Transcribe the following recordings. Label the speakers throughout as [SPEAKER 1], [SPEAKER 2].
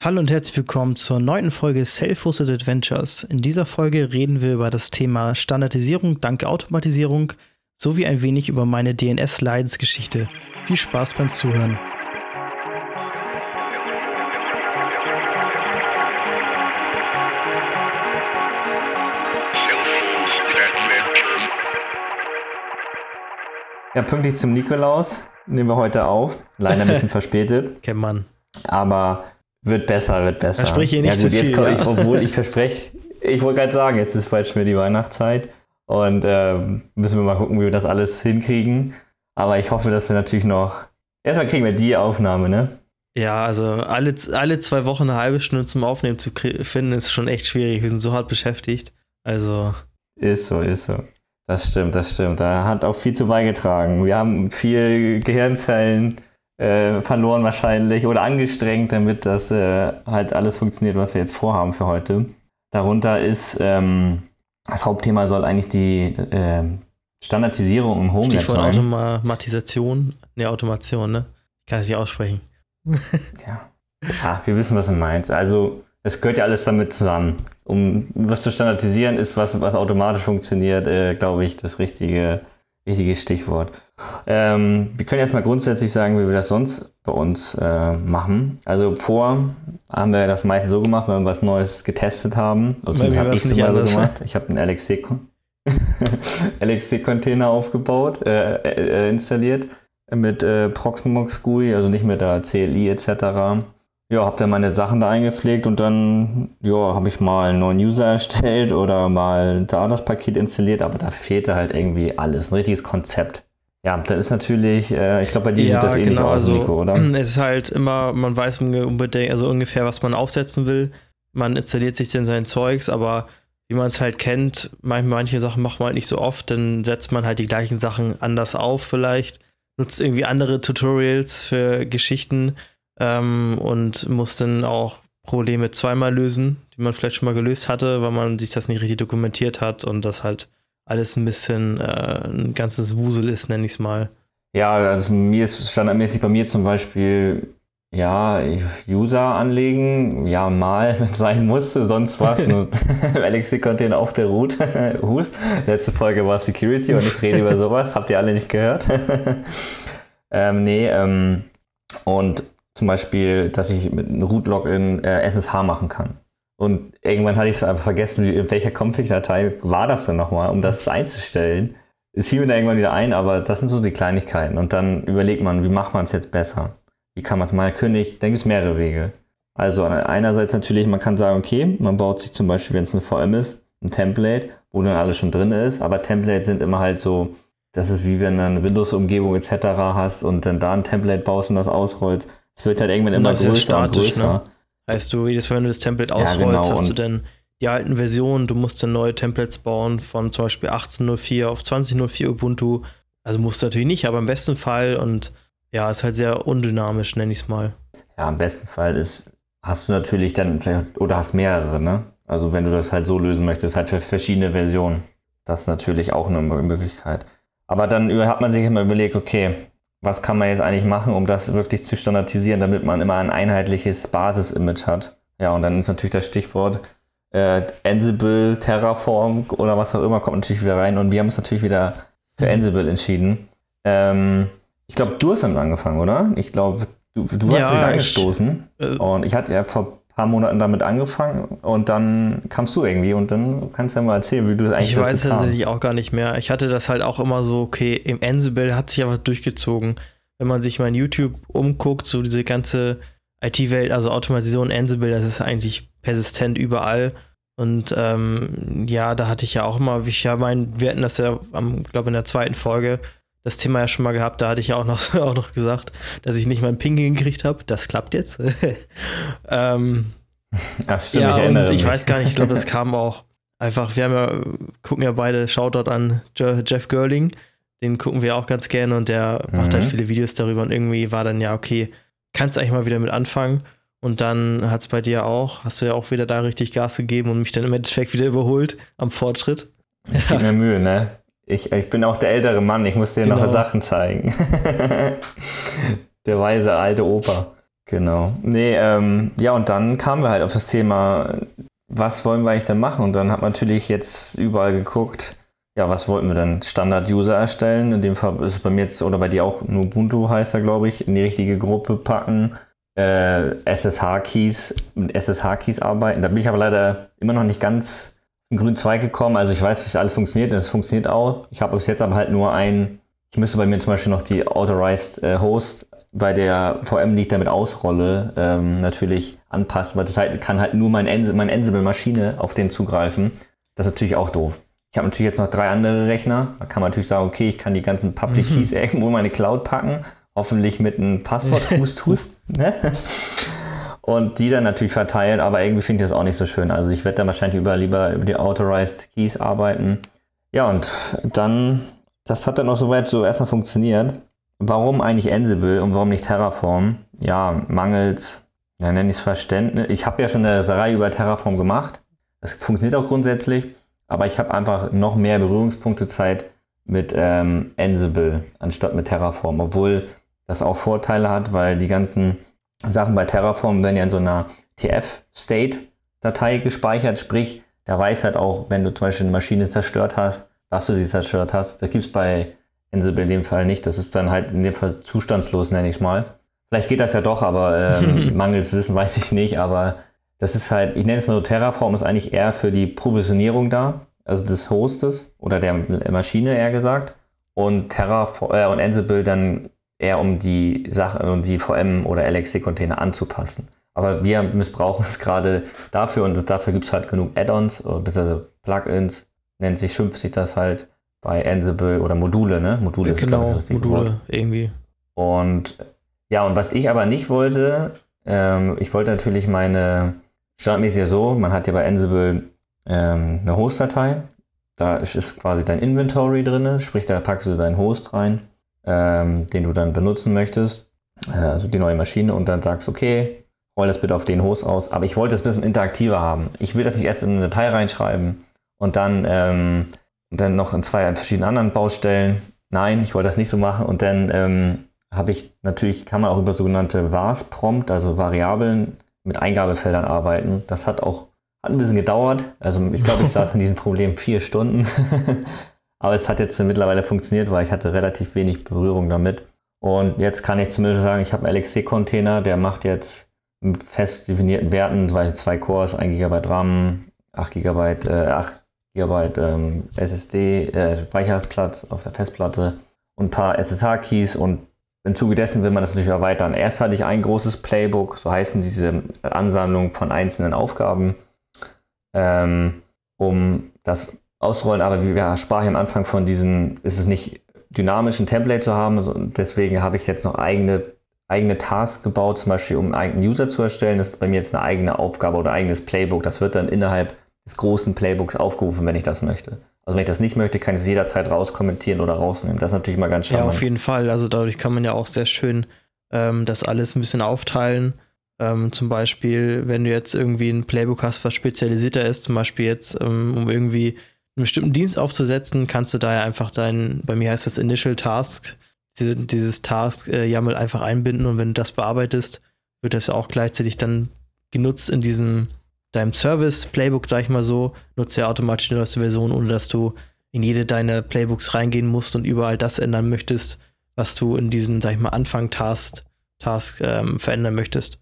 [SPEAKER 1] Hallo und herzlich willkommen zur neunten Folge Self-Hosted Adventures. In dieser Folge reden wir über das Thema Standardisierung dank Automatisierung sowie ein wenig über meine DNS-Leidensgeschichte. Viel Spaß beim Zuhören.
[SPEAKER 2] Ja, pünktlich zum Nikolaus nehmen wir heute auf. Leider ein bisschen verspätet.
[SPEAKER 1] Kennt man.
[SPEAKER 2] Aber wird besser, wird besser.
[SPEAKER 1] Verspreche hier nicht
[SPEAKER 2] ja, gut,
[SPEAKER 1] zu
[SPEAKER 2] jetzt
[SPEAKER 1] viel,
[SPEAKER 2] komm,
[SPEAKER 1] ja.
[SPEAKER 2] ich, obwohl ich verspreche, ich wollte gerade sagen, jetzt ist bald schon wieder die Weihnachtszeit und ähm, müssen wir mal gucken, wie wir das alles hinkriegen. Aber ich hoffe, dass wir natürlich noch. Erstmal kriegen wir die Aufnahme, ne?
[SPEAKER 1] Ja, also alle, alle zwei Wochen eine halbe Stunde zum Aufnehmen zu finden, ist schon echt schwierig. Wir sind so hart beschäftigt. Also,
[SPEAKER 2] Ist so, ist so. Das stimmt, das stimmt. Da hat auch viel zu beigetragen. Wir haben viel Gehirnzellen äh, verloren wahrscheinlich oder angestrengt, damit das äh, halt alles funktioniert, was wir jetzt vorhaben für heute. Darunter ist ähm, das Hauptthema soll eigentlich die ähm, Standardisierung im Homenet
[SPEAKER 1] Stichwort
[SPEAKER 2] sein.
[SPEAKER 1] Automatisation. Ne, Automation, ne? Ich kann es nicht aussprechen.
[SPEAKER 2] Ja. ja, wir wissen, was du meinst. Also es gehört ja alles damit zusammen. Um was zu standardisieren, ist was, was automatisch funktioniert, äh, glaube ich, das richtige, richtige Stichwort. Ähm, wir können jetzt mal grundsätzlich sagen, wie wir das sonst bei uns äh, machen. Also vor haben wir das meistens so gemacht, wenn wir was Neues getestet haben. Also
[SPEAKER 1] mir
[SPEAKER 2] habe ich es mal so gemacht. Ich habe einen LXC LXC-Container aufgebaut, äh, äh, installiert mit äh, Proxmox GUI, also nicht mit der CLI etc. Ja, habe dann meine Sachen da eingepflegt und dann ja, habe ich mal einen neuen User erstellt oder mal da das Paket installiert, aber da fehlte halt irgendwie alles, ein richtiges Konzept. Ja, dann ist natürlich, äh, ich glaube, bei dir sieht das ähnlich aus,
[SPEAKER 1] also,
[SPEAKER 2] Nico, oder?
[SPEAKER 1] Es ist halt immer, man weiß unbedingt, also ungefähr, was man aufsetzen will. Man installiert sich dann sein Zeugs, aber wie man es halt kennt, manche, manche Sachen macht man halt nicht so oft, dann setzt man halt die gleichen Sachen anders auf vielleicht, nutzt irgendwie andere Tutorials für Geschichten ähm, und muss dann auch Probleme zweimal lösen, die man vielleicht schon mal gelöst hatte, weil man sich das nicht richtig dokumentiert hat und das halt alles ein bisschen äh, ein ganzes Wusel ist, nenne ich es mal.
[SPEAKER 2] Ja, also mir ist standardmäßig bei mir zum Beispiel, ja, User anlegen, ja, mal, wenn es sein musste, sonst was. LXC-Container auf der Root. Hust. Letzte Folge war Security und ich rede über sowas. Habt ihr alle nicht gehört? ähm, nee, ähm, und zum Beispiel, dass ich mit einem Root-Login äh, SSH machen kann. Und irgendwann hatte ich es einfach vergessen, wie, in welcher Config-Datei war das denn nochmal, um das einzustellen. Es fiel mir da irgendwann wieder ein, aber das sind so die Kleinigkeiten. Und dann überlegt man, wie macht man es jetzt besser? Wie kann man es mal kündigen? Da gibt es mehrere Wege. Also einerseits natürlich, man kann sagen, okay, man baut sich zum Beispiel, wenn es eine VM ist, ein Template, wo dann alles schon drin ist. Aber Templates sind immer halt so, das ist wie wenn du eine Windows-Umgebung etc. hast und dann da ein Template baust und das ausrollst. Es wird halt irgendwann immer
[SPEAKER 1] ja
[SPEAKER 2] größer und
[SPEAKER 1] statisch,
[SPEAKER 2] größer.
[SPEAKER 1] ne? Heißt du, jedes Mal, wenn du das Template
[SPEAKER 2] Ja,
[SPEAKER 1] ausrollst,
[SPEAKER 2] genau,
[SPEAKER 1] hast du dann die alten Versionen, du musst dann neue Templates bauen von zum Beispiel 18.04 auf 20.04 Ubuntu. Also musst du natürlich nicht, aber im besten Fall und ja, ist halt sehr undynamisch, nenne ich es mal.
[SPEAKER 2] Ja, im besten Fall ist, hast du natürlich dann vielleicht, oder hast mehrere, ne? Also wenn du das halt so lösen möchtest, halt für verschiedene Versionen. Das ist natürlich auch eine Möglichkeit. Aber dann hat man sich immer überlegt, okay, was kann man jetzt eigentlich machen, um das wirklich zu standardisieren, damit man immer ein einheitliches Basis-Image hat. Ja, und dann ist natürlich das Stichwort äh, Ansible, Terraform oder was auch immer, kommt natürlich wieder rein. Und wir haben uns natürlich wieder für
[SPEAKER 1] Mhm.
[SPEAKER 2] Ansible entschieden. Ähm, ich glaube, du hast damit angefangen, oder? Ich glaube, du, du hast
[SPEAKER 1] Ja,
[SPEAKER 2] wieder
[SPEAKER 1] ich-
[SPEAKER 2] angestoßen.
[SPEAKER 1] Äh,
[SPEAKER 2] Und ich hatte ja vor paar Monaten damit angefangen und dann kamst du irgendwie und dann kannst du ja mal erzählen, wie du das eigentlich
[SPEAKER 1] ich weiß tatsächlich auch gar nicht mehr. Ich hatte das halt auch immer so, okay, im Ansible hat sich aber durchgezogen. Wenn man sich mal in YouTube umguckt, so diese ganze IT-Welt, also Automatisation Ansible, das ist eigentlich persistent überall. Und ähm, ja, da hatte ich ja auch immer, ich ja mein, wir hatten das ja, ich glaube in der zweiten Folge, das Thema ja schon mal gehabt, da hatte ich ja auch noch, auch noch gesagt, dass ich nicht meinen Ping hingekriegt habe. Das klappt jetzt. ähm,
[SPEAKER 2] Ach, stimmt,
[SPEAKER 1] ja,
[SPEAKER 2] ich
[SPEAKER 1] und ich
[SPEAKER 2] mich.
[SPEAKER 1] weiß gar nicht, ich glaube, das kam auch einfach, wir haben ja, gucken ja beide Shoutout an Je- Jeff Girling, den gucken wir auch ganz gerne und der macht halt
[SPEAKER 2] Mhm.
[SPEAKER 1] viele Videos darüber und irgendwie war dann ja, okay, kannst du eigentlich mal wieder mit anfangen und dann hat es bei dir auch, hast du ja auch wieder da richtig Gas gegeben und mich dann im Endeffekt wieder überholt am Fortschritt.
[SPEAKER 2] Ich gebe mir Mühe, ne? Ich, ich bin auch der ältere Mann, ich muss dir
[SPEAKER 1] Genau.
[SPEAKER 2] noch Sachen zeigen. der weise alte Opa. Genau. Nee, ähm, ja, und dann kamen wir halt auf das Thema, was wollen wir eigentlich denn machen? Und dann hat man natürlich jetzt überall geguckt, ja, was wollten wir dann? Standard-User erstellen. In dem Fall ist es bei mir jetzt, oder bei dir auch nur Ubuntu heißt er, glaube ich, in die richtige Gruppe packen. Äh, SSH-Keys, mit SSH-Keys arbeiten. Da bin ich aber leider immer noch nicht ganz in grünen Zweig gekommen. Also ich weiß, wie es alles funktioniert und es funktioniert auch. Ich habe bis jetzt aber halt nur ein, ich müsste bei mir zum Beispiel noch die Authorized äh, Host bei der VM, die ich damit ausrolle, ähm, natürlich anpassen, weil das halt, kann halt nur mein, meine Ansible-Maschine auf den zugreifen. Das ist natürlich auch doof. Ich habe natürlich jetzt noch drei andere Rechner. Da kann man natürlich sagen, okay, ich kann die ganzen Public mhm. Keys irgendwo in meine Cloud packen. Hoffentlich mit einem Passwort-Hust-Hust. ne? Und die dann natürlich verteilen, aber irgendwie finde ich das auch nicht so schön. Also ich werde dann wahrscheinlich über, lieber über die Authorized Keys arbeiten. Ja, und dann, das hat dann auch soweit so erstmal funktioniert. Warum eigentlich Ansible und warum nicht Terraform? Ja, mangels, ja, nenne ich es Verständnis. Ich habe ja schon eine Reihe über Terraform gemacht. Das funktioniert auch grundsätzlich. Aber ich habe einfach noch mehr Berührungspunkte Zeit mit ähm, Ansible anstatt mit Terraform, obwohl das auch Vorteile hat, weil die ganzen Sachen bei Terraform werden ja in so einer TF-State-Datei gespeichert, sprich, der weiß halt auch, wenn du zum Beispiel eine Maschine zerstört hast, dass du sie zerstört hast. Das gibt es bei Ansible in dem Fall nicht. Das ist dann halt in dem Fall zustandslos, nenne ich es mal. Vielleicht geht das ja doch, aber ähm, mangels Wissen weiß ich nicht. Aber das ist halt, ich nenne es mal so, Terraform ist eigentlich eher für die Provisionierung da, also des Hostes oder der Maschine eher gesagt. Und Terraform äh, und Ansible dann eher um die Sache, um die VM oder LXC-Container anzupassen. Aber wir missbrauchen es gerade dafür und dafür gibt es halt genug Add-ons, bzw. Plugins, nennt sich, schimpft sich das halt bei Ansible oder Module, ne?
[SPEAKER 1] Module ist genau, das Module Wort. irgendwie.
[SPEAKER 2] Und ja, und was ich aber nicht wollte, ähm, ich wollte natürlich meine Standardmäßig ja so, man hat ja bei Ansible ähm, eine Host-Datei. Da ist quasi dein Inventory drin, sprich, da packst du deinen Host rein, ähm, den du dann benutzen möchtest, äh, also die neue Maschine, und dann sagst, okay, roll das bitte auf den Host aus. Aber ich wollte es ein bisschen interaktiver haben. Ich will das nicht erst in eine Datei reinschreiben und dann, ähm, dann noch in zwei verschiedenen anderen Baustellen. Nein, ich wollte das nicht so machen. Und dann ähm, habe ich natürlich, kann man auch über sogenannte VARS-Prompt, also Variablen, mit Eingabefeldern arbeiten. Das hat auch hat ein bisschen gedauert. Also ich glaube, ich saß an diesem Problem vier Stunden. Aber es hat jetzt mittlerweile funktioniert, weil ich hatte relativ wenig Berührung damit. Und jetzt kann ich zumindest sagen, ich habe einen LXC-Container, der macht jetzt mit fest definierten Werten, zwei, Cores, 1 GB RAM, 8 GB, äh, 8 GB ähm, SSD, äh, Speicherplatz auf der Festplatte und ein paar SSH-Keys und im Zuge dessen will man das natürlich erweitern. Erst hatte ich ein großes Playbook, so heißen diese Ansammlungen von einzelnen Aufgaben, ähm, um das auszurollen. Aber wie wir sprachen am Anfang von diesen, ist es nicht dynamischen Template zu haben. Deswegen habe ich jetzt noch eigene, eigene Tasks gebaut, zum Beispiel um einen eigenen User zu erstellen. Das ist bei mir jetzt eine eigene Aufgabe oder ein eigenes Playbook. Das wird dann innerhalb des großen Playbooks aufgerufen, wenn ich das möchte. Also wenn ich das nicht möchte, kann ich es jederzeit rauskommentieren oder rausnehmen. Das ist natürlich mal ganz
[SPEAKER 1] charmant. Ja, auf jeden Fall. Also dadurch kann man ja auch sehr schön ähm, das alles ein bisschen aufteilen. Ähm, zum Beispiel, wenn du jetzt irgendwie ein Playbook hast, was spezialisierter ist, zum Beispiel jetzt, ähm, um irgendwie einen bestimmten Dienst aufzusetzen, kannst du da ja einfach dein, bei mir heißt das Initial Task, diese, dieses Task äh, YAML einfach einbinden und wenn du das bearbeitest, wird das ja auch gleichzeitig dann genutzt in diesem deinem Service-Playbook, sag ich mal so, nutzt ja automatisch die neueste Version, ohne dass du in jede deiner Playbooks reingehen musst und überall das ändern möchtest, was du in diesen, sag ich mal, Anfang-Task Task, ähm, verändern möchtest.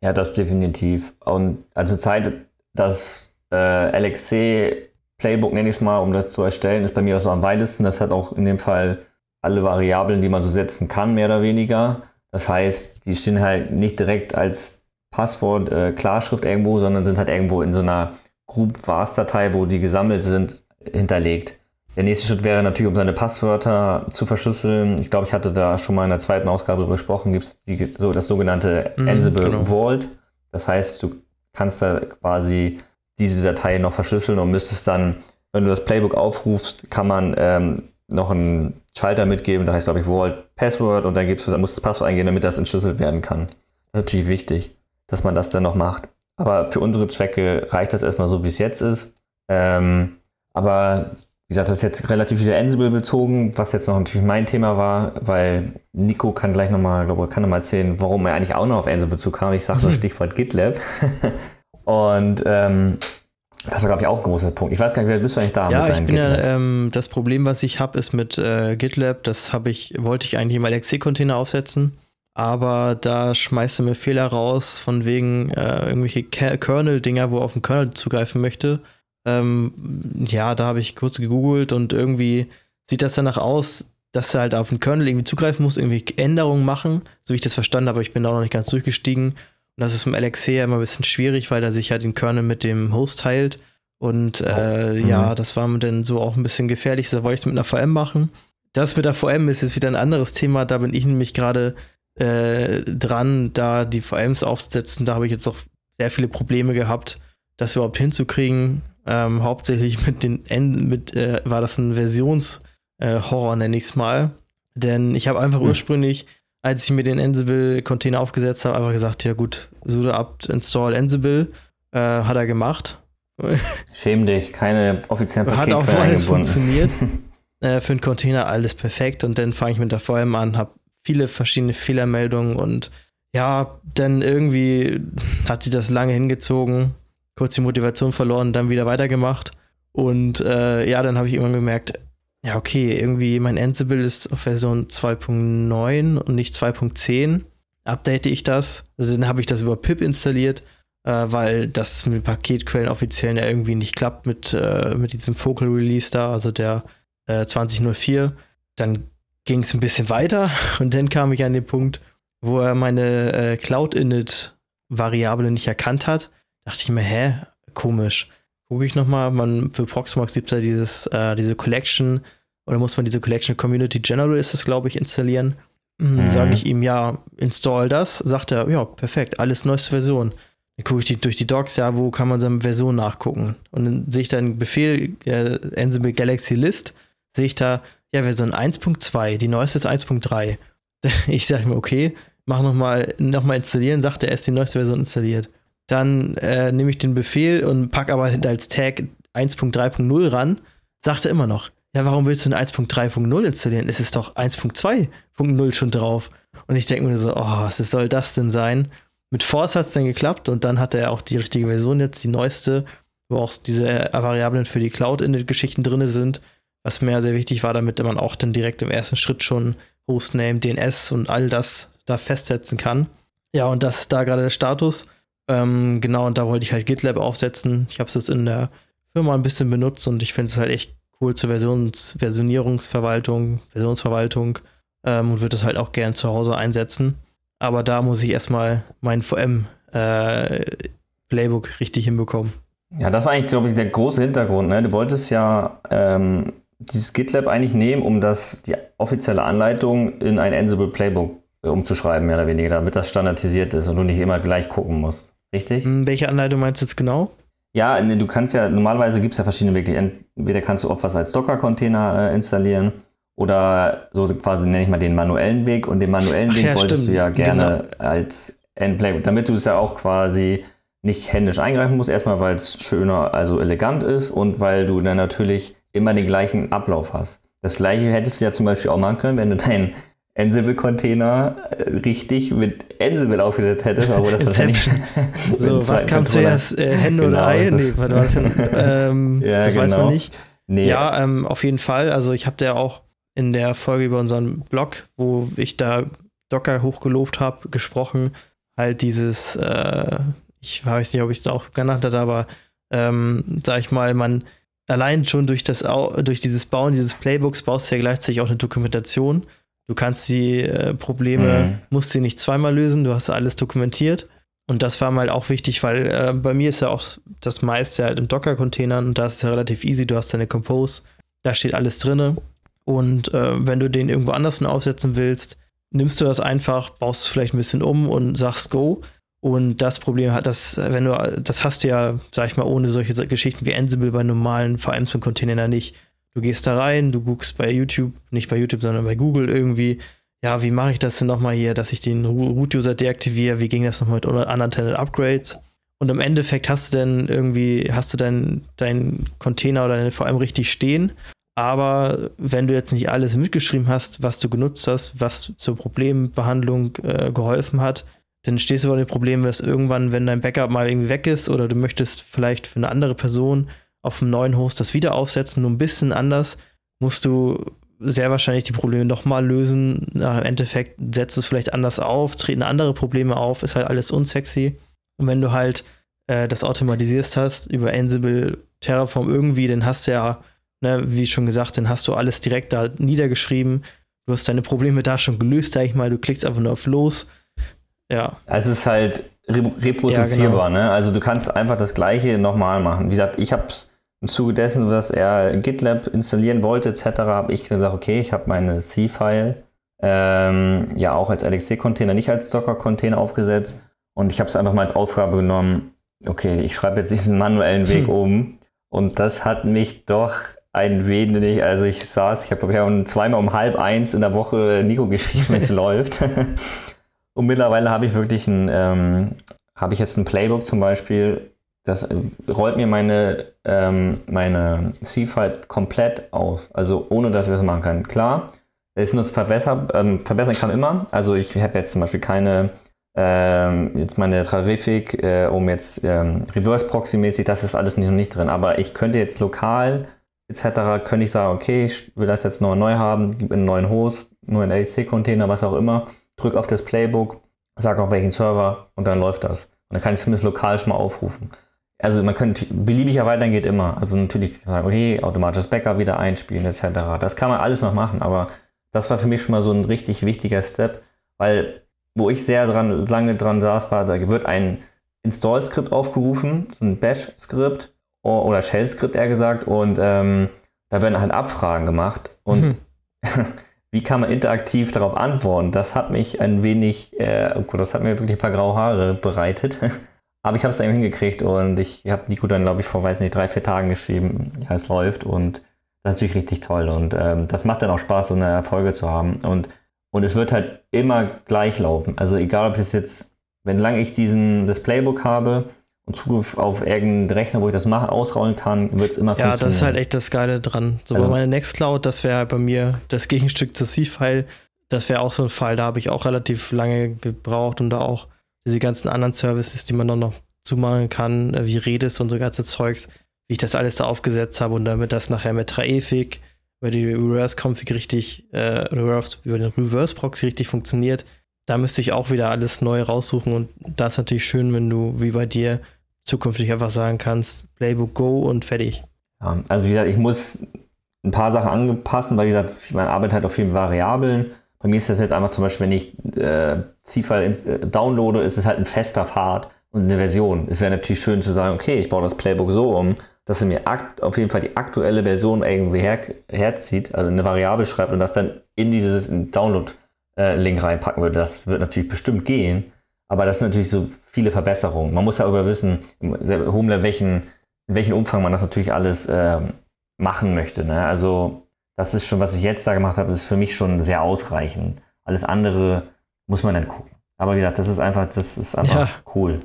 [SPEAKER 2] Ja, das definitiv. Und also Zeit, das äh, LXC Playbook, nenne ich es mal, um das zu erstellen, ist bei mir auch so am weitesten. Das hat auch in dem Fall alle Variablen, die man so setzen kann, mehr oder weniger. Das heißt, die stehen halt nicht direkt als Passwort, äh, Klarschrift irgendwo, sondern sind halt irgendwo in so einer Group VARS-Datei, wo die gesammelt sind, hinterlegt. Der nächste Schritt wäre natürlich, um seine Passwörter zu verschlüsseln. Ich glaube, ich hatte da schon mal in der zweiten Ausgabe darüber gesprochen, gibt es so, das sogenannte mm, Ansible genau. Vault. Das heißt, du kannst da quasi diese Datei noch verschlüsseln und müsstest dann, wenn du das Playbook aufrufst, kann man ähm, noch einen Schalter mitgeben, da heißt, glaube ich, Vault Password und dann, gibst du, dann musst du das Passwort eingehen, damit das entschlüsselt werden kann. Das ist natürlich wichtig dass man das dann noch macht. Aber für unsere Zwecke reicht das erstmal so, wie es jetzt ist. Ähm, aber wie gesagt, das ist jetzt relativ wieder Ansible bezogen, was jetzt noch natürlich mein Thema war, weil Nico kann gleich nochmal, glaube ich, kann nochmal erzählen, warum er eigentlich auch noch auf Ansible Bezug kam. Ich sage nur Stichwort GitLab. Und ähm, das war, glaube ich, auch ein großer Punkt. Ich weiß gar nicht, wer bist du eigentlich da
[SPEAKER 1] ja, mit deinem ich bin GitLab? Ja, ähm, das Problem, was ich habe, ist mit äh, GitLab, das habe ich, wollte ich eigentlich im LXC-Container aufsetzen, aber da schmeißt er mir Fehler raus, von wegen äh, irgendwelche Kernel-Dinger, wo er auf den Kernel zugreifen möchte. Ähm, ja, da habe ich kurz gegoogelt und irgendwie sieht das danach aus, dass er halt auf den Kernel irgendwie zugreifen muss, irgendwie Änderungen machen, so wie ich das verstanden habe, aber ich bin da auch noch nicht ganz durchgestiegen. Und das ist im LXC ja immer ein bisschen schwierig, weil er sich ja den Kernel mit dem Host teilt. Und äh, mhm. ja, das war mir dann so auch ein bisschen gefährlich. Da wollte ich es mit einer VM machen. Das mit der VM ist jetzt wieder ein anderes Thema. Da bin ich nämlich gerade äh, dran, da die VMs aufzusetzen. Da habe ich jetzt auch sehr viele Probleme gehabt, das überhaupt hinzukriegen. Ähm, hauptsächlich mit den Enden, mit, äh, war das ein Versionshorror, äh, nenne ich es mal. Denn ich habe einfach mhm. ursprünglich als ich mir den Ansible-Container aufgesetzt habe, einfach gesagt, ja gut, sudo apt install Ansible. Äh, hat er gemacht.
[SPEAKER 2] Schäm dich, keine offiziellen
[SPEAKER 1] Pakete Hat auch alles funktioniert. äh, für einen Container alles perfekt. Und dann fange ich mit der VM an, habe viele verschiedene Fehlermeldungen und ja, dann irgendwie hat sich das lange hingezogen, kurz die Motivation verloren, dann wieder weitergemacht. Und äh, ja, dann habe ich irgendwann gemerkt, ja, okay, irgendwie mein Ansible ist auf Version 2.9 und nicht 2.10. Update ich das. Also dann habe ich das über pip installiert, äh, weil das mit Paketquellen offiziell ja irgendwie nicht klappt mit, äh, mit diesem Focal Release da, also der äh, 2004. Dann ging es ein bisschen weiter und dann kam ich an den Punkt, wo er meine äh, Cloud-Init-Variable nicht erkannt hat. Dachte ich mir, hä, komisch. Gucke ich nochmal, man für Proxmox gibt es ja dieses, äh, diese Collection oder muss man diese Collection Community General ist es, glaube ich, installieren. Hm, mhm. Sage ich ihm, ja, install das. Sagt er, ja, perfekt, alles neueste Version. Dann gucke ich die, durch die Docs, ja, wo kann man seine Version nachgucken? Und dann sehe ich da einen Befehl, äh, Ansible Galaxy List, sehe ich da, ja, Version 1.2, die neueste ist 1.3. Ich sage mir, okay, mach nochmal noch mal installieren, sagt er, er ist die neueste Version installiert. Dann äh, nehme ich den Befehl und packe aber als Tag 1.3.0 ran, sagt er immer noch, ja, warum willst du eine 1.3.0 installieren? Es ist doch 1.2.0 schon drauf. Und ich denke mir so, oh, was soll das denn sein? Mit Force hat es dann geklappt und dann hat er auch die richtige Version jetzt, die neueste, wo auch diese Variablen für die Cloud in den Geschichten drin sind, was mir sehr wichtig war, damit man auch dann direkt im ersten Schritt schon Hostname, DNS und all das da festsetzen kann. Ja, und das ist da gerade der Status. Ähm, genau, und da wollte ich halt GitLab aufsetzen. Ich habe es jetzt in der Firma ein bisschen benutzt und ich finde es halt echt cool zur Versions Versionierungsverwaltung, Versionsverwaltung ähm, und würde es halt auch gern zu Hause einsetzen. Aber da muss ich erstmal mein VM äh, richtig hinbekommen.
[SPEAKER 2] Ja, das war eigentlich, glaube ich, der große Hintergrund. Ne? Du wolltest ja ähm, dieses GitLab eigentlich nehmen, um das, die offizielle Anleitung in ein Ansible Playbook äh, umzuschreiben, mehr oder weniger, damit das standardisiert ist und du nicht immer gleich gucken musst. Richtig?
[SPEAKER 1] Hm, welche Anleitung meinst du jetzt genau?
[SPEAKER 2] Ja, ne, du kannst ja, normalerweise gibt es ja verschiedene Wege. Entweder kannst du auch was als Docker-Container äh, installieren oder so quasi nenne ich mal den manuellen Weg. Und den manuellen Ach, Weg ja, wolltest stimmt. du ja gerne genau. als Endplay, damit du es ja auch quasi nicht händisch eingreifen musst. Erstmal, weil es schöner, also elegant ist und weil du dann natürlich immer den gleichen Ablauf hast. Das gleiche hättest du ja zum Beispiel auch machen können, wenn du deinen Ansible-Container äh, richtig mit Ansible aufgesetzt hättest, aber das wahrscheinlich.
[SPEAKER 1] so, was kam zuerst, äh, Hände genau, oder Ei? Nee, warte, warte, ähm, ja, das genau. weiß man genau. nicht. Nee. Ja, ähm, auf jeden Fall. Also ich habe da auch in der Folge über unseren Blog, wo ich da Docker hochgelobt habe, gesprochen, halt dieses, äh, ich weiß nicht, ob ich es auch genannt habe, aber ähm, sag ich mal, man allein schon durch das durch dieses Bauen dieses Playbooks baust du ja gleichzeitig auch eine Dokumentation Du kannst die äh, Probleme, mhm. musst sie nicht zweimal lösen, du hast alles dokumentiert. Und das war mal auch wichtig, weil äh, bei mir ist ja auch das meiste halt im Docker-Containern und da ist es ja relativ easy. Du hast deine Compose, da steht alles drin. Und äh, wenn du den irgendwo anders aufsetzen willst, nimmst du das einfach, baust es vielleicht ein bisschen um und sagst Go. Und das Problem hat das, wenn du, das hast du ja, sag ich mal, ohne solche Geschichten wie Ansible bei normalen VMs und Containern nicht. Du gehst da rein, du guckst bei YouTube, nicht bei YouTube, sondern bei Google irgendwie, ja, wie mache ich das denn nochmal hier, dass ich den Root-User deaktiviere, wie ging das nochmal mit unintended Upgrades? Und im Endeffekt hast du dann irgendwie, hast du deinen dein Container oder deine VM richtig stehen, Aber wenn du jetzt nicht alles mitgeschrieben hast, was du genutzt hast, was zur Problembehandlung äh, geholfen hat, dann stehst du vor dem Problem, dass irgendwann, wenn dein Backup mal irgendwie weg ist oder du möchtest vielleicht für eine andere Person auf einem neuen Host das wieder aufsetzen, nur ein bisschen anders, musst du sehr wahrscheinlich die Probleme nochmal lösen. Na, Im Endeffekt setzt es vielleicht anders auf, treten andere Probleme auf, ist halt alles unsexy. Und wenn du halt äh, das automatisierst hast über Ansible, Terraform irgendwie, dann hast du ja Ne, wie schon gesagt, dann hast du alles direkt da niedergeschrieben. Du hast deine Probleme da schon gelöst, sag ich mal. Du klickst einfach nur auf Los. Ja.
[SPEAKER 2] Es ist halt reproduzierbar, ja, genau. ne? Also du kannst einfach das Gleiche nochmal machen. Wie gesagt, ich habe im Zuge dessen, dass er GitLab installieren wollte, etc., habe ich gesagt, okay, ich habe meine C-File ähm, ja auch als LXC-Container, nicht als Docker-Container aufgesetzt. Und ich habe es einfach mal als Aufgabe genommen, okay, ich schreibe jetzt diesen manuellen Weg hm. um. Und das hat mich doch ein wenig, also ich saß, ich habe ja zweimal um halb eins in der Woche Nico geschrieben, es läuft. Und mittlerweile habe ich wirklich ein, ähm, habe ich jetzt ein Playbook zum Beispiel, das rollt mir meine, ähm, meine C-File komplett aus. Also ohne, dass ich das machen kann. Klar, es nutzt verbessern, ähm, verbessern kann immer. Also ich habe jetzt zum Beispiel keine, ähm, jetzt meine Trarific, äh, um jetzt ähm, Reverse Proxy mäßig, das ist alles noch nicht drin. Aber ich könnte jetzt lokal etc. könnte ich sagen, okay, ich will das jetzt neu, neu haben, gebe einen neuen Host, neuen AEC-Container, was auch immer, drücke auf das Playbook, sage auf welchen Server und dann läuft das. Und dann kann ich zumindest lokal schon mal aufrufen. Also man könnte beliebig erweitern geht immer. Also natürlich sagen, okay, automatisches Backup wieder einspielen etc. Das kann man alles noch machen, aber das war für mich schon mal so ein richtig wichtiger Step, weil wo ich sehr dran, lange dran saß, war, da wird ein Install-Skript aufgerufen, so ein Bash-Skript oder Shell-Skript eher gesagt und ähm, da werden halt Abfragen gemacht und mhm. wie kann man interaktiv darauf antworten? Das hat mich ein wenig, äh, oh Gott, das hat mir wirklich ein paar graue Haare bereitet. Aber ich habe es dann hingekriegt und ich habe Nico dann, glaube ich, vor, weiß nicht, drei, vier Tagen geschrieben, ja, es läuft und das ist natürlich richtig toll und ähm, das macht dann auch Spaß, so eine Erfolge zu haben und, und es wird halt immer gleich laufen. Also egal, ob es jetzt, wenn lange ich diesen, das Playbook habe, und Zugriff auf irgendeinen Rechner, wo ich das machen, ausrollen kann, wird es immer
[SPEAKER 1] ja, funktionieren. Ja, das ist halt echt das Geile dran. So also, meine Nextcloud, das wäre halt bei mir das Gegenstück zur C-File. Das wäre auch so ein Fall, da habe ich auch relativ lange gebraucht und da auch diese ganzen anderen Services, die man dann noch zumachen kann, äh, wie Redis und so ganze Zeugs, wie ich das alles da aufgesetzt habe und damit das nachher mit Traefik über die Reverse-Config richtig, äh, über den Reverse-Proxy richtig funktioniert. Da müsste ich auch wieder alles neu raussuchen und das ist natürlich schön, wenn du, wie bei dir, zukünftig einfach sagen kannst, Playbook Go und fertig.
[SPEAKER 2] Ja, also wie gesagt, ich muss ein paar Sachen anpassen, weil wie gesagt, meine Arbeit hat auf vielen Variablen. Bei mir ist das jetzt einfach zum Beispiel, wenn ich äh, C-File äh, downloade, ist es halt ein fester Pfad und eine Version. Es wäre natürlich schön zu sagen, okay, ich baue das Playbook so um, dass er mir auf jeden Fall die aktuelle Version irgendwie her herzieht, also eine Variable schreibt und das dann in dieses Download-Link äh, reinpacken würde. Das wird natürlich bestimmt gehen. Aber das sind natürlich so viele Verbesserungen. Man muss ja aber wissen, hohen welchen, in welchem Umfang man das natürlich alles äh, machen möchte. Ne? Also das ist schon, was ich jetzt da gemacht habe, das ist für mich schon sehr ausreichend. Alles andere muss man dann gucken. Aber wie gesagt, das ist einfach, das ist einfach ja. cool.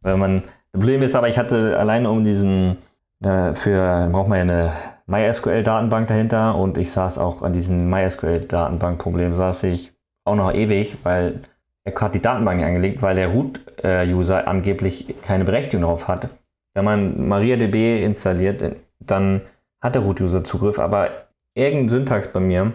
[SPEAKER 2] Wenn man, das Problem ist aber, ich hatte alleine um diesen, äh, für, braucht man ja eine MySQL-Datenbank dahinter und ich saß auch an diesem MySQL-Datenbank-Problem, saß ich auch noch ewig, weil er hat die Datenbank nicht angelegt, weil der Root-User angeblich keine Berechtigung darauf hat. Wenn man MariaDB installiert, dann hat der Root-User Zugriff, aber irgendein Syntax bei mir,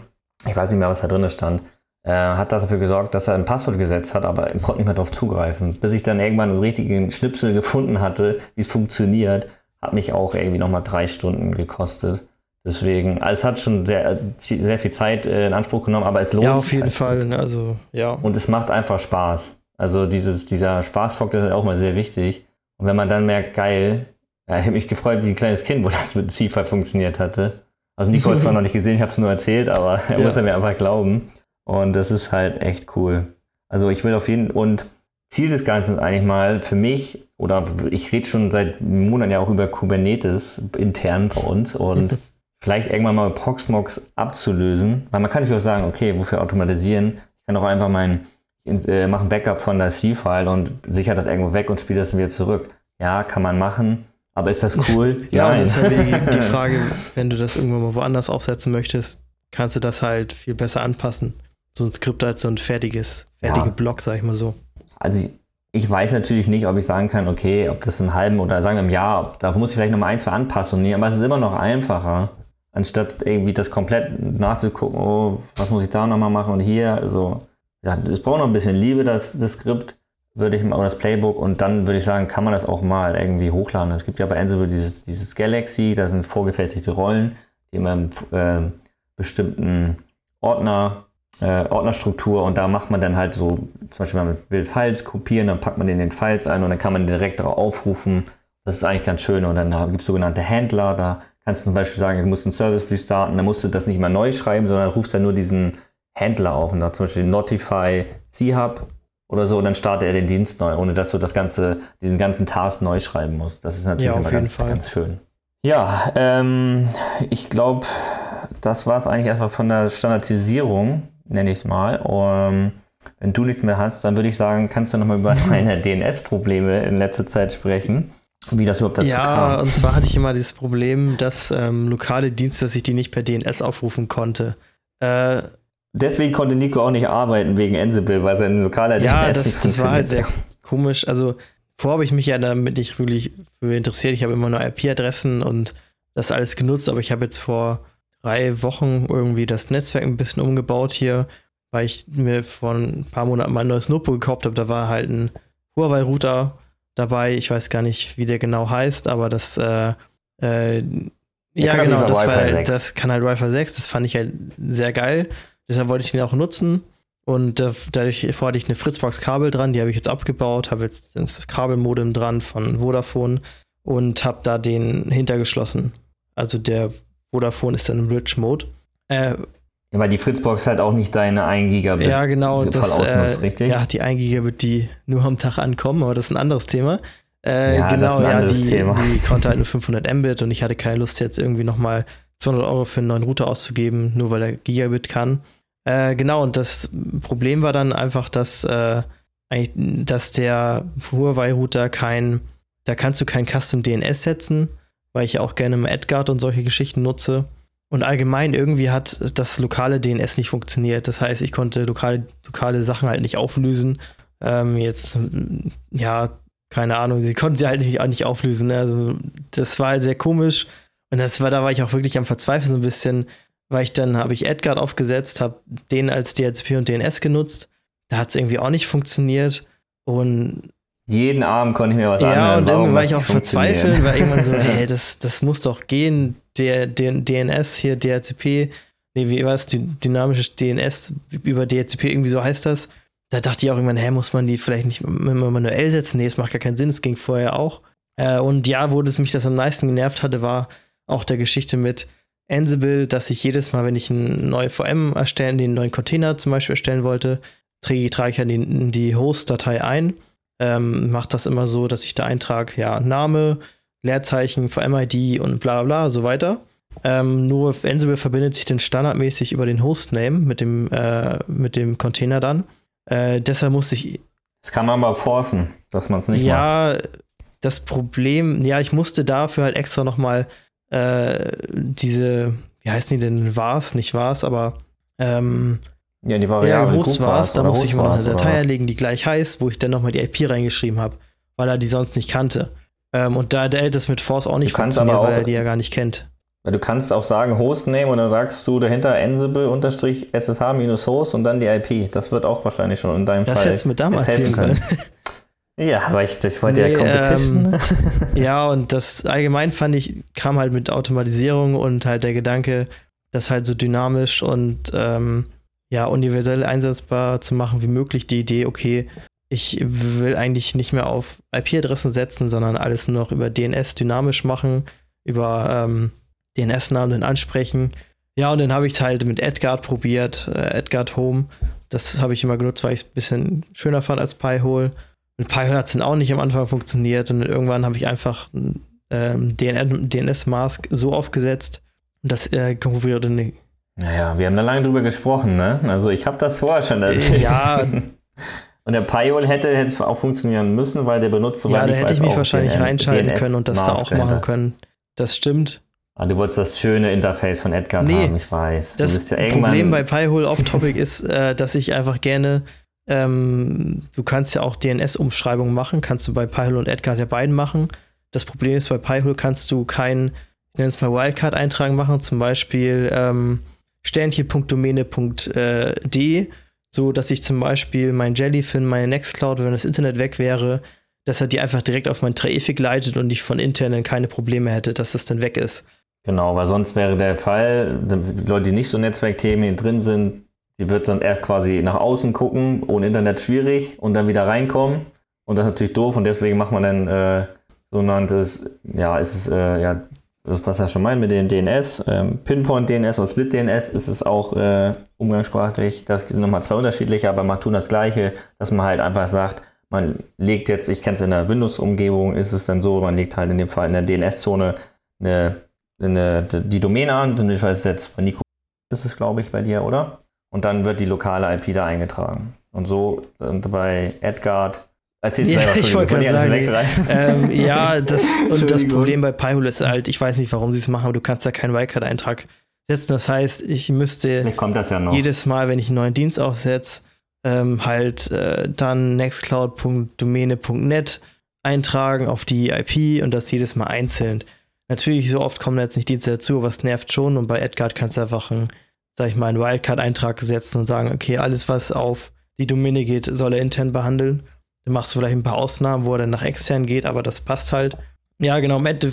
[SPEAKER 2] ich weiß nicht mehr, was da drin stand, äh, hat dafür gesorgt, dass er ein Passwort gesetzt hat, aber er konnte nicht mehr darauf zugreifen. Bis ich dann irgendwann einen richtigen Schnipsel gefunden hatte, wie es funktioniert, hat mich auch irgendwie nochmal drei Stunden gekostet. Deswegen, also es hat schon sehr, sehr viel Zeit äh, in Anspruch genommen, aber es lohnt sich.
[SPEAKER 1] Ja, auf jeden halt Fall. Ne? Also, ja.
[SPEAKER 2] Und es macht einfach Spaß. Also dieses, dieser Spaßfaktor ist auch mal sehr wichtig. Und wenn man dann merkt, geil, ja, ich habe mich gefreut wie ein kleines Kind, wo das mit CIFA funktioniert hatte. Also Nico hat es zwar noch nicht gesehen, ich habe es nur erzählt, aber er ja. muss ja mir einfach glauben. Und das ist halt echt cool. Also ich will auf jeden und Ziel des Ganzen ist eigentlich mal für mich, oder ich rede schon seit Monaten ja auch über Kubernetes intern bei uns und vielleicht irgendwann mal Proxmox abzulösen, weil man kann nicht auch sagen, okay, wofür automatisieren? Ich kann auch einfach mein, äh, machen Backup von der C-File und sicher das irgendwo weg und spiele das wieder zurück. Ja, kann man machen, Aber ist das cool?
[SPEAKER 1] ja, Nein. das ist halt die, die Frage, wenn du das irgendwann mal woanders aufsetzen möchtest, kannst du das halt viel besser anpassen. So ein Skript als so ein fertiges, fertige ja. Block, sag ich mal so.
[SPEAKER 2] Also ich, ich, weiß natürlich nicht, ob ich sagen kann, okay, ob das im halben oder sagen im Jahr, da muss ich vielleicht noch mal ein, zwei Anpassungen nehmen, aber es ist immer noch einfacher, anstatt irgendwie das komplett nachzugucken, oh, was muss ich da nochmal machen und hier, also, ja, es braucht noch ein bisschen Liebe, das, das Skript, würde ich mal, das Playbook und dann würde ich sagen, kann man das auch mal irgendwie hochladen. Es gibt ja bei Ansible dieses, dieses Galaxy, da sind vorgefertigte Rollen, die im äh, bestimmten Ordner, äh, Ordnerstruktur und da macht man dann halt so, zum Beispiel, man will Files kopieren, dann packt man den in den Files ein und dann kann man direkt darauf aufrufen. Das ist eigentlich ganz schön und dann gibt es sogenannte Händler, da kannst du zum Beispiel sagen, du musst einen Service starten, dann musst du das nicht mal neu schreiben, sondern rufst dann nur diesen Händler auf und da zum Beispiel Notify C-Hub oder so und dann startet er den Dienst neu, ohne dass du das ganze, diesen ganzen Task neu schreiben musst. Das ist natürlich ja, immer ganz, ganz schön. Ja, ähm, ich glaube, das war es eigentlich einfach von der Standardisierung, nenne ich es mal. Um, wenn du nichts mehr hast, dann würde ich sagen, kannst du nochmal über deine DNS-Probleme in letzter Zeit sprechen. Wie das überhaupt dazu
[SPEAKER 1] ja,
[SPEAKER 2] kam.
[SPEAKER 1] Ja, und zwar hatte ich immer dieses Problem, dass ähm, lokale Dienste, dass ich die nicht per DNS aufrufen konnte. Äh,
[SPEAKER 2] Deswegen konnte Nico auch nicht arbeiten wegen Ansible, weil sein lokaler
[SPEAKER 1] ja, DNS das, nicht das war halt sehr komisch. Also vorher habe ich mich ja damit nicht wirklich für interessiert. Ich habe immer nur IP-Adressen und das alles genutzt, aber ich habe jetzt vor drei Wochen irgendwie das Netzwerk ein bisschen umgebaut hier, weil ich mir vor ein paar Monaten mal ein neues Notebook gekauft habe. Da war halt ein Huawei-Router dabei. Ich weiß gar nicht, wie der genau heißt, aber das äh, äh, ja, genau, das, war, halt, das kann halt Wi-Fi 6, das fand ich halt sehr geil. Deshalb wollte ich den auch nutzen. Und äh, dadurch vorher hatte ich eine Fritzbox-Kabel dran, die habe ich jetzt abgebaut, habe jetzt das Kabelmodem dran von Vodafone und habe da den hintergeschlossen. Also der Vodafone ist dann im Rich Mode.
[SPEAKER 2] Äh, ja, weil die Fritzbox halt auch nicht deine 1 Gigabit
[SPEAKER 1] ja, genau, das,
[SPEAKER 2] ausnutzt, äh, richtig?
[SPEAKER 1] Ja, die 1 Gigabit, die nur am Tag ankommen, aber das ist ein anderes Thema. Äh,
[SPEAKER 2] ja, genau, das ist ein ja,
[SPEAKER 1] die,
[SPEAKER 2] Thema.
[SPEAKER 1] die konnte halt nur 500 Mbit und ich hatte keine Lust jetzt irgendwie nochmal 200 Euro für einen neuen Router auszugeben, nur weil er Gigabit kann. Äh, genau, und das Problem war dann einfach, dass, äh, dass der Huawei-Router kein, da kannst du kein Custom DNS setzen, weil ich auch gerne mal Edgard und solche Geschichten nutze. Und allgemein irgendwie hat das lokale DNS nicht funktioniert. Das heißt, ich konnte lokale, lokale Sachen halt nicht auflösen. Ähm, jetzt, ja, keine Ahnung, sie konnten sie halt nicht, nicht auflösen. Ne? Also, das war halt sehr komisch. Und das war, da war ich auch wirklich am Verzweifeln so ein bisschen, weil ich dann habe ich Edgard aufgesetzt, habe den als DHCP und DNS genutzt. Da hat es irgendwie auch nicht funktioniert. Und
[SPEAKER 2] jeden Abend konnte ich mir was
[SPEAKER 1] ja,
[SPEAKER 2] anhören.
[SPEAKER 1] Ja, und dann war ich auch verzweifelt, weil irgendwann so, hey, das, das muss doch gehen. Der, der DNS hier, DHCP, nee, wie war es, dynamisches DNS über DHCP, irgendwie so heißt das. Da dachte ich auch irgendwann, hä, muss man die vielleicht nicht immer manuell setzen? Nee, es macht gar keinen Sinn, es ging vorher auch. Äh, und ja, wo das mich das am meisten genervt hatte, war auch der Geschichte mit, Ansible, dass ich jedes Mal, wenn ich eine neue VM erstellen, den neuen Container zum Beispiel erstellen wollte, trage, trage ich ja die, die Host-Datei ein. Ähm, mache das immer so, dass ich da eintrage, ja, Name, Leerzeichen, VM-ID und bla bla, so weiter. Ähm, nur Ansible verbindet sich dann standardmäßig über den Hostname mit dem, äh, mit dem Container dann. Äh, deshalb musste ich.
[SPEAKER 2] Das kann man aber forcen, dass man es nicht
[SPEAKER 1] ja, macht. Ja, das Problem, ja, ich musste dafür halt extra nochmal äh, diese, wie heißen die denn, war's, nicht war's, aber ähm,
[SPEAKER 2] ja, die Variable
[SPEAKER 1] ja, Host war's, da musste ich mal eine Datei erlegen, die gleich heißt, wo ich dann nochmal die IP reingeschrieben habe, weil er die sonst nicht kannte. Ähm, und da der das mit Force auch nicht funktioniert, weil er die ja gar nicht kennt.
[SPEAKER 2] Du kannst auch sagen Hostname und dann sagst du dahinter Ansible-SSH-Host und dann die IP. Das wird auch wahrscheinlich schon in deinem
[SPEAKER 1] das
[SPEAKER 2] Fall.
[SPEAKER 1] Das hättest du mir damals erzählen können.
[SPEAKER 2] Ja, aber ich, ich wollte nee, ja Competition.
[SPEAKER 1] Ähm, ja, und das allgemein fand ich, kam halt mit Automatisierung und halt der Gedanke, das halt so dynamisch und ähm, ja, universell einsetzbar zu machen wie möglich. Die Idee, okay, ich will eigentlich nicht mehr auf IP-Adressen setzen, sondern alles nur noch über DNS dynamisch machen, über ähm, DNS-Namen ansprechen. Ja, und dann habe ich es halt mit Edgard probiert, äh, Edgard Home. Das habe ich immer genutzt, weil ich es ein bisschen schöner fand als Pi-Hole. Mit Python hat es dann auch nicht am Anfang funktioniert und irgendwann habe ich einfach ähm, DNS-Mask so aufgesetzt und das äh, konfigurierte nicht.
[SPEAKER 2] Naja, wir haben da lange drüber gesprochen, ne? Also ich habe das vorher schon erzählt.
[SPEAKER 1] Ja.
[SPEAKER 2] Und der Pi-Hole hätte, es auch funktionieren müssen, weil der benutzt
[SPEAKER 1] Ja, da hätte ich mich wahrscheinlich DN reinschalten können und das da auch machen können. Das stimmt.
[SPEAKER 2] Ah, du wolltest das schöne Interface von Edgar nee, haben, ich weiß.
[SPEAKER 1] Das ja Problem bei Pi-Hole Off-Topic ist, äh, dass ich einfach gerne ähm, du kannst ja auch DNS-Umschreibungen machen, kannst du bei Pi-Hole und Edgar der beiden machen. Das Problem ist, bei Pi-Hole kannst du kein, ich nenne es mal Wildcard-Eintragen machen, zum Beispiel ähm, sternchen.domäne.de, so dass ich zum Beispiel mein Jellyfin, meine Nextcloud, wenn das Internet weg wäre, dass er die einfach direkt auf mein Traffic leitet und ich von internen keine Probleme hätte, dass das dann weg ist.
[SPEAKER 2] Genau, weil sonst wäre der Fall, die Leute, die nicht so Netzwerkthemen drin sind, die wird dann eher quasi nach außen gucken, ohne Internet schwierig und dann wieder reinkommen. Und das ist natürlich doof und deswegen macht man dann äh, sogenanntes, ja, ist es, äh, ja, das, was er schon meint mit den DNS, ähm, Pinpoint DNS oder Split DNS, ist es auch äh, umgangssprachlich. Das sind nochmal zwei unterschiedliche, aber man tut das Gleiche, dass man halt einfach sagt, man legt jetzt, ich kenne es in der Windows-Umgebung, ist es dann so, man legt halt in dem Fall in der DNS-Zone eine eine, die Domäne an, ich weiß jetzt bei Nico ist es, glaube ich, bei dir, oder? Und dann wird die lokale IP da eingetragen. Und so und bei Edgard
[SPEAKER 1] Erzählst du ja, ich wollte gerade sagen, ähm, ja, das, und das Problem bei Pi-Hole ist halt, ich weiß nicht, warum sie es machen, aber du kannst da keinen Wildcard-Eintrag setzen. Das heißt, ich müsste
[SPEAKER 2] ja
[SPEAKER 1] jedes Mal, wenn ich einen neuen Dienst aufsetze, ähm, halt äh, dann nextcloud.domäne.net eintragen auf die IP und das jedes Mal einzeln. Natürlich, so oft kommen da jetzt nicht Dienste dazu, aber es nervt schon. Und bei Edgard kannst du einfach einen, sag ich mal, einen Wildcard-Eintrag setzen und sagen, okay, alles, was auf die Domäne geht, soll er intern behandeln. Dann machst du vielleicht ein paar Ausnahmen, wo er dann nach extern geht, aber das passt halt. Ja, genau, Matt.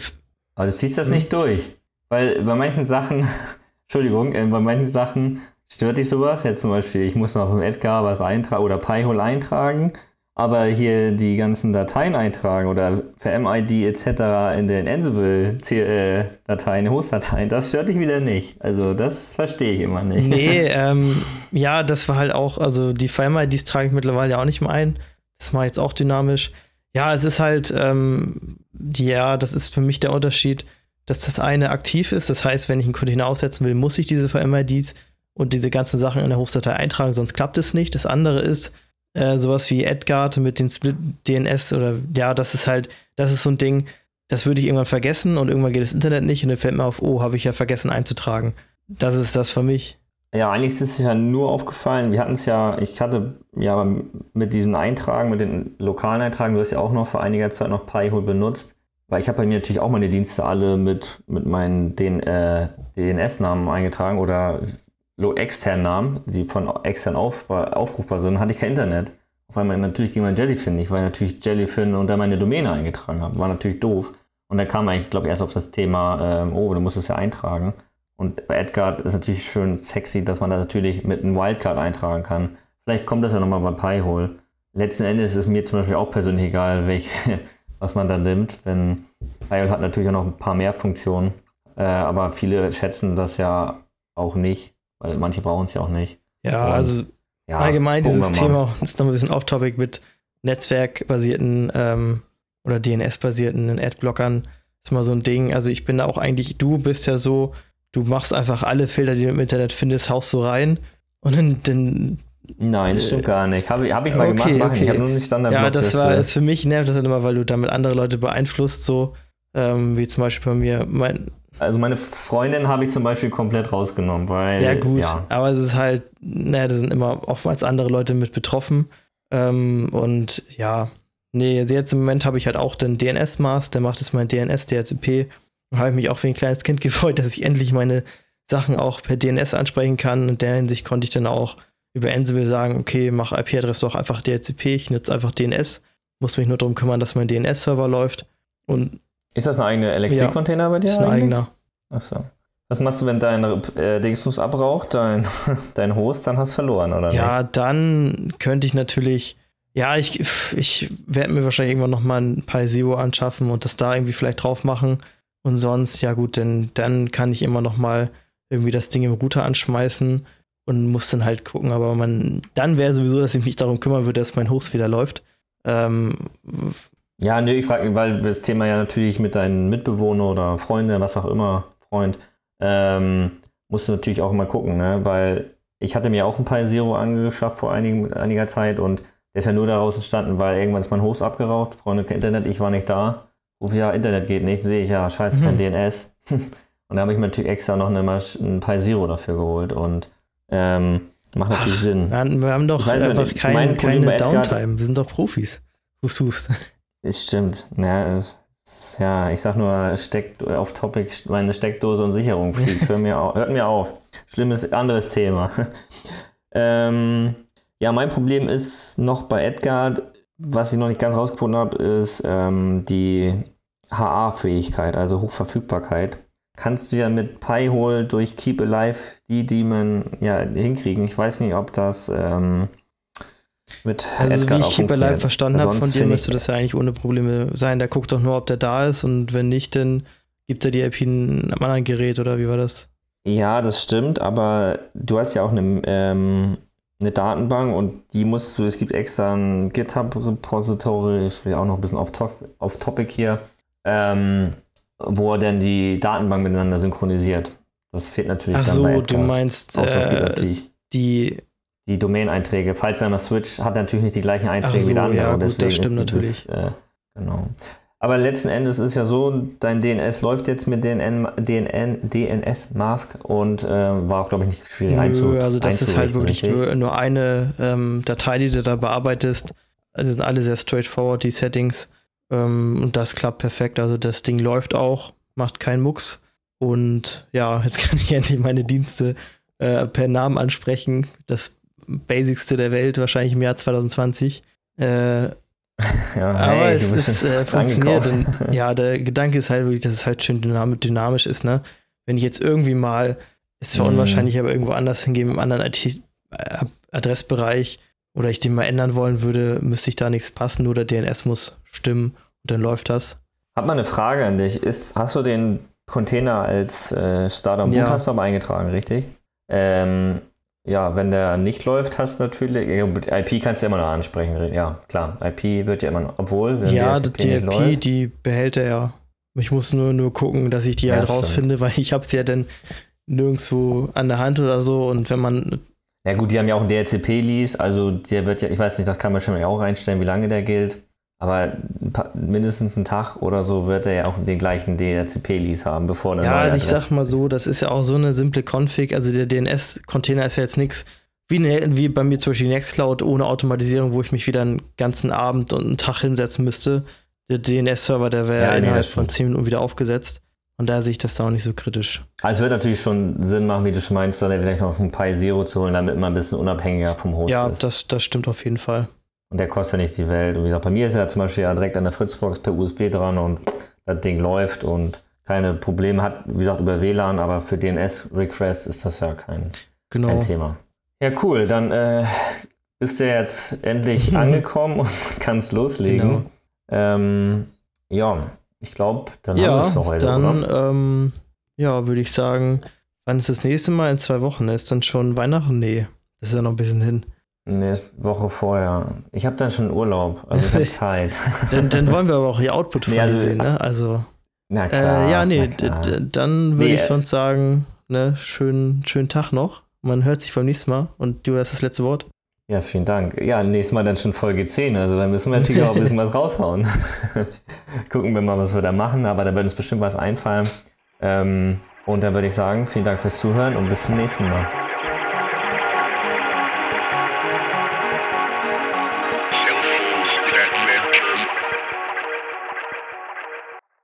[SPEAKER 2] Aber du ziehst das nicht durch. Weil bei manchen Sachen, Entschuldigung, äh, bei manchen Sachen stört dich sowas. Jetzt zum Beispiel, ich muss noch auf dem Edgar was eintragen oder Pi-Hole eintragen aber hier die ganzen Dateien eintragen oder für MID etc. in den Ansible-Dateien, Host-Dateien, das stört dich wieder nicht. Also das verstehe ich immer nicht.
[SPEAKER 1] Nee, ähm, ja, das war halt auch, also die VM-IDs trage ich mittlerweile ja auch nicht mehr ein. Das mache ich jetzt auch dynamisch. Ja, es ist halt, ähm, ja, das ist für mich der Unterschied, dass das eine aktiv ist. Das heißt, wenn ich einen Container aussetzen will, muss ich diese VM-IDs und diese ganzen Sachen in der Host-Datei eintragen, sonst klappt es nicht. Das andere ist, äh, sowas wie Edgard mit den Split DNS oder ja, das ist halt, das ist so ein Ding, das würde ich irgendwann vergessen und irgendwann geht das Internet nicht und dann fällt mir auf, oh, habe ich ja vergessen einzutragen. Das ist das für mich.
[SPEAKER 2] Ja, eigentlich ist es ja nur aufgefallen. Wir hatten es ja, ich hatte ja mit diesen Eintragen, mit den lokalen Eintragen, du hast ja auch noch vor einiger Zeit noch Pi-Hole benutzt. Weil ich habe bei mir natürlich auch meine Dienste alle mit, mit meinen äh, DNS-Namen eingetragen oder externen Namen, die von extern auf, aufrufbar sind, hatte ich kein Internet. Auf einmal natürlich ging mein Jellyfin nicht, weil ich natürlich Jellyfin unter meine Domäne eingetragen habe. War natürlich doof. Und dann kam eigentlich, glaube ich, erst auf das Thema, ähm, oh, du musst es ja eintragen. Und bei Edgard ist natürlich schön sexy, dass man da natürlich mit einem Wildcard eintragen kann. Vielleicht kommt das ja nochmal bei Pi-Hole. Letzten Endes ist es mir zum Beispiel auch persönlich egal, welche, was man da nimmt. Wenn Pi-Hole hat natürlich auch noch ein paar mehr Funktionen. Äh, aber viele schätzen das ja auch nicht weil manche brauchen es ja auch nicht.
[SPEAKER 1] Ja, Und, also ja, allgemein dieses Thema ist noch ein bisschen off-topic mit netzwerkbasierten ähm, oder DNS-basierten Adblockern. Ist mal so ein Ding. Also ich bin da auch eigentlich, du bist ja so, du machst einfach alle Filter, die du im Internet findest, haust so rein und dann, dann
[SPEAKER 2] Nein, das stimmt gar nicht. Habe hab ich mal okay, gemacht, okay. ich habe nur nicht Standard
[SPEAKER 1] Ja, das war ist für mich nervt das halt immer, weil du damit andere Leute beeinflusst, so ähm, wie zum Beispiel bei mir. Mein,
[SPEAKER 2] also meine Freundin habe ich zum Beispiel komplett rausgenommen, weil.
[SPEAKER 1] Ja, gut, ja. aber es ist halt, naja, da sind immer oftmals andere Leute mit betroffen. Ähm, und ja, nee, jetzt im Moment habe ich halt auch den DNS-Maß, der macht jetzt mein DNS, DHCP. Und habe ich mich auch wie ein kleines Kind gefreut, dass ich endlich meine Sachen auch per DNS ansprechen kann. Und in der Hinsicht konnte ich dann auch über Ansible sagen, okay, mach IP-Adresse doch einfach DHCP, ich nutze einfach DNS, muss mich nur darum kümmern, dass mein DNS-Server läuft. Und
[SPEAKER 2] ist das ein eigener LXC-Container ja, bei dir?
[SPEAKER 1] Ist ein eigentlich? eigener.
[SPEAKER 2] Achso. Was machst du, wenn dein äh, Dingsbus abraucht, dein, dein Host, dann hast du verloren, oder?
[SPEAKER 1] Ja, nicht? dann könnte ich natürlich. Ja, ich, ich werde mir wahrscheinlich irgendwann nochmal ein Pi Zero anschaffen und das da irgendwie vielleicht drauf machen. Und sonst, ja gut, denn dann kann ich immer nochmal irgendwie das Ding im Router anschmeißen und muss dann halt gucken. Aber man, dann wäre sowieso, dass ich mich darum kümmern würde, dass mein Host wieder läuft. Ähm,
[SPEAKER 2] ja, nö, ich frage, weil das Thema ja natürlich mit deinen Mitbewohnern oder Freunden, was auch immer, Freund, ähm, musst du natürlich auch mal gucken, ne? Weil ich hatte mir auch ein paar Zero angeschafft vor einigen, einiger Zeit und Der ist ja nur daraus entstanden, weil irgendwann ist mein Host abgeraucht, Freunde, Internet, ich war nicht da. Ruf ja, Internet geht nicht, sehe ich ja, scheiße, kein mhm. DNS. und da habe ich mir natürlich extra noch eine Masch ein Pi Zero dafür geholt und ähm, macht natürlich Ach, Sinn.
[SPEAKER 1] Wir haben doch einfach nicht, kein, keine Downtime, wir sind doch Profis. Husus.
[SPEAKER 2] Es stimmt. Ja, ja, ich sag nur, Steck, auf Topic, meine Steckdose und Sicherung fliegt. Hör mir auf, hört mir auf. Schlimmes anderes Thema. ähm, ja, mein Problem ist noch bei Edgar, was ich noch nicht ganz rausgefunden habe, ist ähm, die HA-Fähigkeit, also Hochverfügbarkeit. Kannst du ja mit Pi-Hole durch Keep Alive die Demon ja, hinkriegen. Ich weiß nicht, ob das ähm, mit
[SPEAKER 1] also Edgar wie ich Keep Alive verstanden habe von dir, müsste das ja eigentlich ohne Probleme sein. Der guckt doch nur, ob der da ist und wenn nicht, dann gibt er die IP in einem anderen Gerät oder wie war das?
[SPEAKER 2] Ja, das stimmt, aber du hast ja auch eine ähm, eine Datenbank und die musst du, es gibt extra ein GitHub-Repository, ich will auch noch ein bisschen auf, Topic hier, ähm, wo er dann die Datenbank miteinander synchronisiert. Das fehlt natürlich
[SPEAKER 1] Ach dann so, bei du meinst
[SPEAKER 2] äh,
[SPEAKER 1] die
[SPEAKER 2] die Domain-Einträge. Falls er mal Switch hat natürlich nicht die gleichen Einträge so, wie der andere.
[SPEAKER 1] Ja, gut, das stimmt dieses, natürlich. Äh,
[SPEAKER 2] genau. Aber letzten Endes ist ja so, dein DNS läuft jetzt mit DNN, DNN, DNS-Mask und äh, war auch, glaube ich, nicht schwierig einzurichten.
[SPEAKER 1] Also das ist halt wirklich nur, nur, eine ähm, Datei, die du da bearbeitest. Also sind alle sehr straightforward, die Settings. Ähm, und das klappt perfekt. Also das Ding läuft auch, macht keinen Mucks. Und ja, jetzt kann ich endlich meine Dienste äh, per Namen ansprechen. Das Basicste der Welt, wahrscheinlich im Jahr 2020. Äh, ja, aber hey, es ist, äh, funktioniert. Und, ja, der Gedanke ist halt wirklich, dass es halt schön dynamisch ist, ne? Wenn ich jetzt irgendwie mal, ist zwar mm. unwahrscheinlich, aber irgendwo anders hingehen, im anderen Adressbereich oder ich den mal ändern wollen würde, müsste ich da nichts passen, nur der DNS muss stimmen und dann läuft das.
[SPEAKER 2] Hab mal eine Frage an dich. Ist, hast du den Container als äh, Starter Boot ja. eingetragen, richtig? Ähm, ja, wenn der nicht läuft, hast du natürlich, IP kannst du ja immer noch ansprechen. Ja, klar, IP wird ja immer noch, obwohl,
[SPEAKER 1] wenn ja, die, die IP läuft, die behält er ja. Ich muss nur, nur gucken, dass ich die ja, halt rausfinde, weil ich habe es ja dann nirgendwo an der Hand oder so und wenn man
[SPEAKER 2] ja gut, die haben ja auch einen DHCP-Lease, also der wird ja, ich weiß nicht, das kann man schon mal auch reinstellen, wie lange der gilt. Aber mindestens einen Tag oder so wird er ja auch den gleichen DHCP-Lease haben, bevor
[SPEAKER 1] er Ja, also ich sag mal so, das ist ja auch so eine simple Config. Also der DNS-Container ist ja jetzt nichts wie, ne, wie bei mir zum Beispiel Nextcloud ohne Automatisierung, wo ich mich wieder einen ganzen Abend und einen Tag hinsetzen müsste. Der DNS-Server, der wäre ja, nee, innerhalb von 10 Minuten wieder aufgesetzt. Und da sehe ich das da auch nicht so kritisch.
[SPEAKER 2] Also es wird natürlich schon Sinn machen, wie du schon meinst, dann vielleicht noch ein Pi Zero zu holen, damit man ein bisschen unabhängiger vom Host
[SPEAKER 1] ja,
[SPEAKER 2] ist.
[SPEAKER 1] Ja, das, das stimmt auf jeden Fall.
[SPEAKER 2] Und der kostet ja nicht die Welt. Und wie gesagt, bei mir ist er zum Beispiel ja direkt an der Fritzbox per USB dran und das Ding läuft und keine Probleme hat, wie gesagt, über WLAN, aber für DNS-Requests ist das ja kein, genau. kein Thema. Ja, cool. Dann äh, bist du jetzt endlich angekommen und kannst loslegen. Genau. Ähm, ja, ich glaube, dann
[SPEAKER 1] ja, haben wir es für heute. Dann, ähm, ja, würde ich sagen, wann ist das nächste Mal? In zwei Wochen. Ist dann schon Weihnachten? Nee, das ist ja noch ein bisschen hin.
[SPEAKER 2] Nächste Woche vorher. Ich habe dann schon Urlaub, also ich habe Zeit.
[SPEAKER 1] dann, dann, wollen wir aber auch die Output von nee, also, sehen, ne? Also.
[SPEAKER 2] Na klar.
[SPEAKER 1] Äh, ja, nee, dann würde nee, ich äh, sonst sagen, ne, schönen, schönen Tag noch. Man hört sich beim nächsten Mal und du hast das letzte Wort.
[SPEAKER 2] Ja, vielen Dank. Ja, nächstes Mal dann schon Folge 10, also dann müssen wir natürlich auch ein bisschen was raushauen. Gucken wir mal, was wir da machen, aber da wird uns bestimmt was einfallen. Ähm, und dann würde ich sagen, vielen Dank fürs Zuhören und bis zum nächsten Mal.